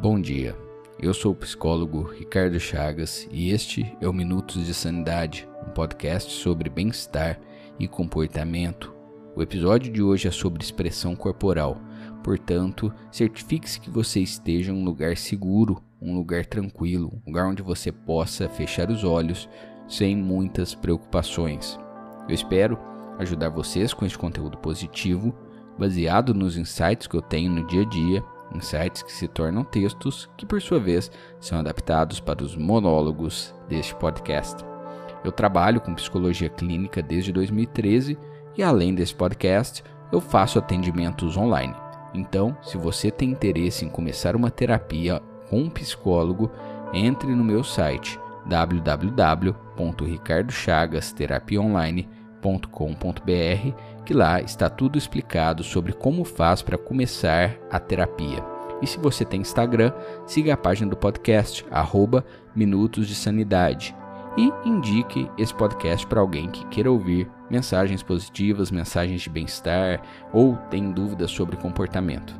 Bom dia, eu sou o psicólogo Ricardo Chagas e este é o Minutos de Sanidade, um podcast sobre bem-estar e comportamento. O episódio de hoje é sobre expressão corporal, portanto, certifique-se que você esteja em um lugar seguro, um lugar tranquilo, um lugar onde você possa fechar os olhos sem muitas preocupações. Eu espero ajudar vocês com este conteúdo positivo, baseado nos insights que eu tenho no dia a dia, insights que se tornam textos que, por sua vez, são adaptados para os monólogos deste podcast. Eu trabalho com psicologia clínica desde 2013 e, além desse podcast, eu faço atendimentos online. Então, se você tem interesse em começar uma terapia com um psicólogo, entre no meu site www.ricardochagasterapiaonline.com www.terapia.com.br, que lá está tudo explicado sobre como faz para começar a terapia. E se você tem Instagram, siga a página do podcast, arroba Minutos de Sanidade. E indique esse podcast para alguém que queira ouvir mensagens positivas, mensagens de bem-estar ou tem dúvidas sobre comportamento.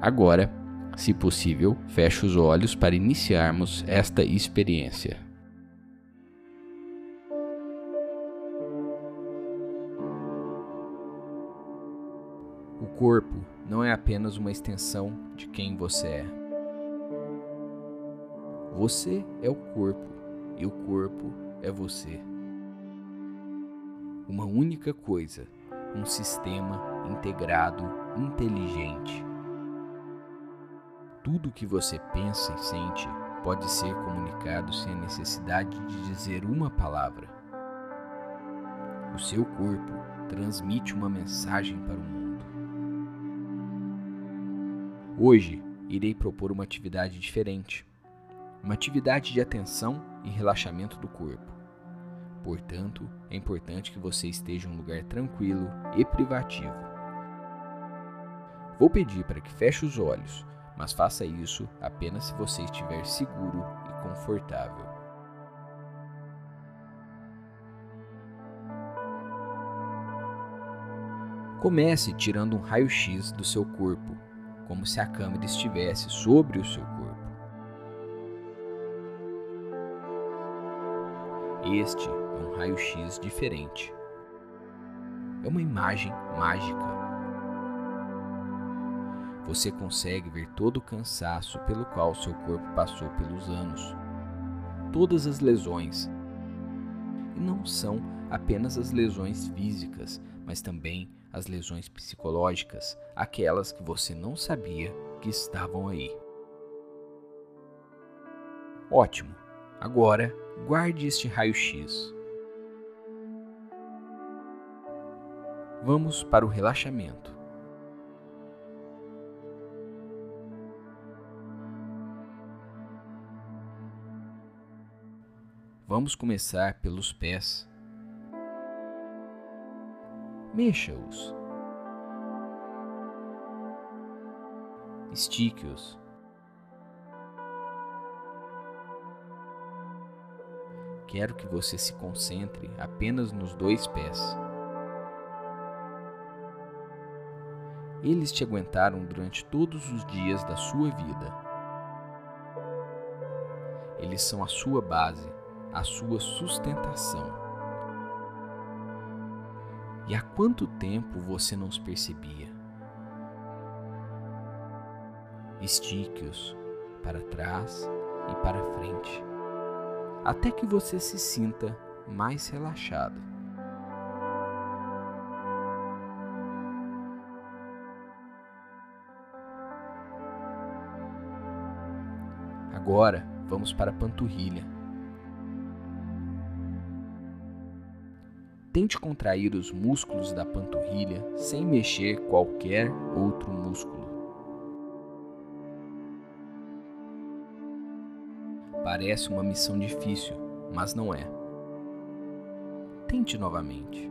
Agora, se possível, feche os olhos para iniciarmos esta experiência. Corpo não é apenas uma extensão de quem você é. Você é o corpo e o corpo é você. Uma única coisa, um sistema integrado, inteligente. Tudo que você pensa e sente pode ser comunicado sem a necessidade de dizer uma palavra. O seu corpo transmite uma mensagem para o mundo. Hoje irei propor uma atividade diferente, uma atividade de atenção e relaxamento do corpo. Portanto, é importante que você esteja em um lugar tranquilo e privativo. Vou pedir para que feche os olhos, mas faça isso apenas se você estiver seguro e confortável. Comece tirando um raio-x do seu corpo como se a câmera estivesse sobre o seu corpo. Este é um raio-x diferente. É uma imagem mágica. Você consegue ver todo o cansaço pelo qual seu corpo passou pelos anos, todas as lesões. E não são apenas as lesões físicas, mas também as lesões psicológicas, aquelas que você não sabia que estavam aí. Ótimo! Agora guarde este raio-x. Vamos para o relaxamento. Vamos começar pelos pés mexa-os. Estique-os. Quero que você se concentre apenas nos dois pés. Eles te aguentaram durante todos os dias da sua vida. Eles são a sua base, a sua sustentação. E há quanto tempo você não os percebia? Estique-os para trás e para frente, até que você se sinta mais relaxado. Agora vamos para a panturrilha. Tente contrair os músculos da panturrilha sem mexer qualquer outro músculo. Parece uma missão difícil, mas não é. Tente novamente.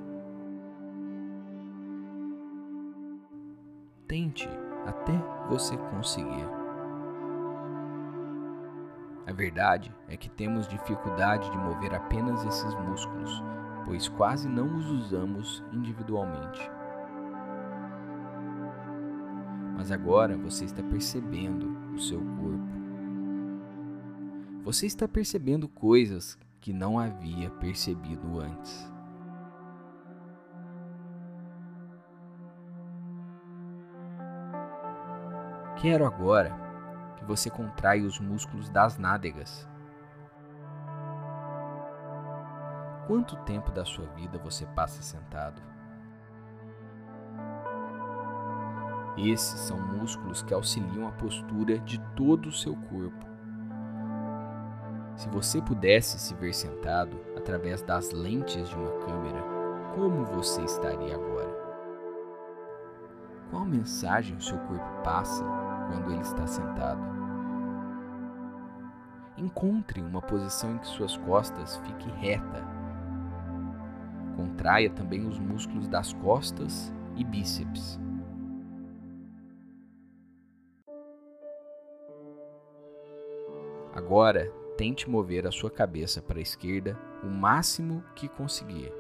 Tente até você conseguir. A verdade é que temos dificuldade de mover apenas esses músculos pois quase não os usamos individualmente. Mas agora você está percebendo o seu corpo, você está percebendo coisas que não havia percebido antes. Quero agora que você contraia os músculos das nádegas. Quanto tempo da sua vida você passa sentado? Esses são músculos que auxiliam a postura de todo o seu corpo. Se você pudesse se ver sentado através das lentes de uma câmera, como você estaria agora? Qual mensagem o seu corpo passa quando ele está sentado? Encontre uma posição em que suas costas fiquem reta. Contraia também os músculos das costas e bíceps. Agora, tente mover a sua cabeça para a esquerda o máximo que conseguir.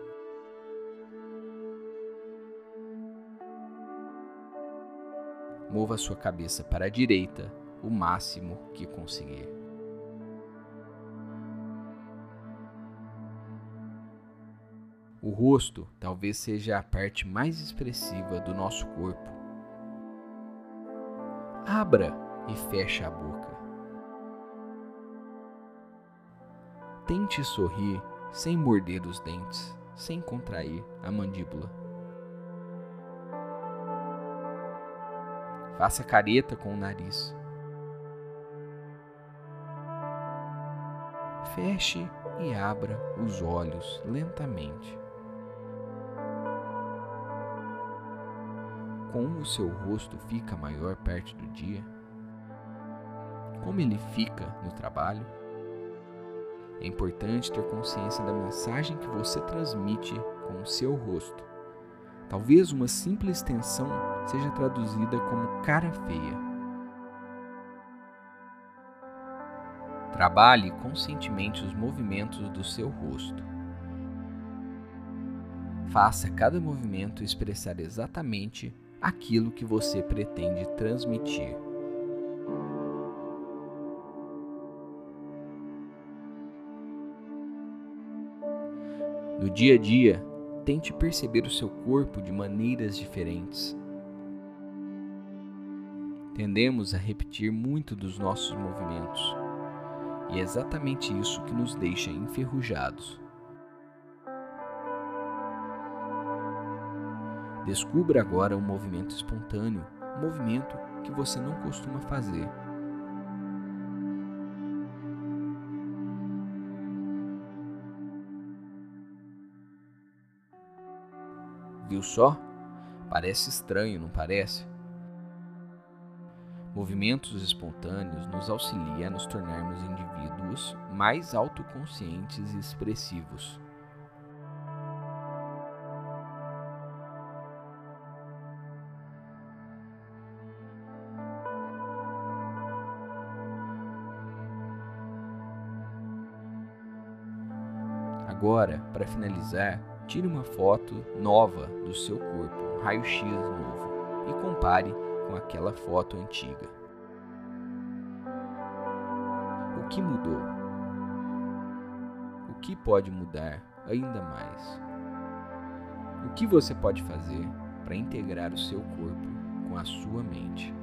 Mova a sua cabeça para a direita o máximo que conseguir. O rosto talvez seja a parte mais expressiva do nosso corpo. Abra e feche a boca. Tente sorrir sem morder os dentes, sem contrair a mandíbula. Faça careta com o nariz. Feche e abra os olhos lentamente. Como o seu rosto fica maior perto do dia? Como ele fica no trabalho? É importante ter consciência da mensagem que você transmite com o seu rosto. Talvez uma simples tensão seja traduzida como cara feia. Trabalhe conscientemente os movimentos do seu rosto. Faça cada movimento expressar exatamente aquilo que você pretende transmitir. No dia a dia, tente perceber o seu corpo de maneiras diferentes. Tendemos a repetir muito dos nossos movimentos, e é exatamente isso que nos deixa enferrujados. Descubra agora um movimento espontâneo, um movimento que você não costuma fazer Viu só? Parece estranho, não parece? Movimentos espontâneos nos auxiliam a nos tornarmos indivíduos mais autoconscientes e expressivos. Agora, para finalizar, Tire uma foto nova do seu corpo, um raio-x novo, e compare com aquela foto antiga. O que mudou? O que pode mudar ainda mais? O que você pode fazer para integrar o seu corpo com a sua mente?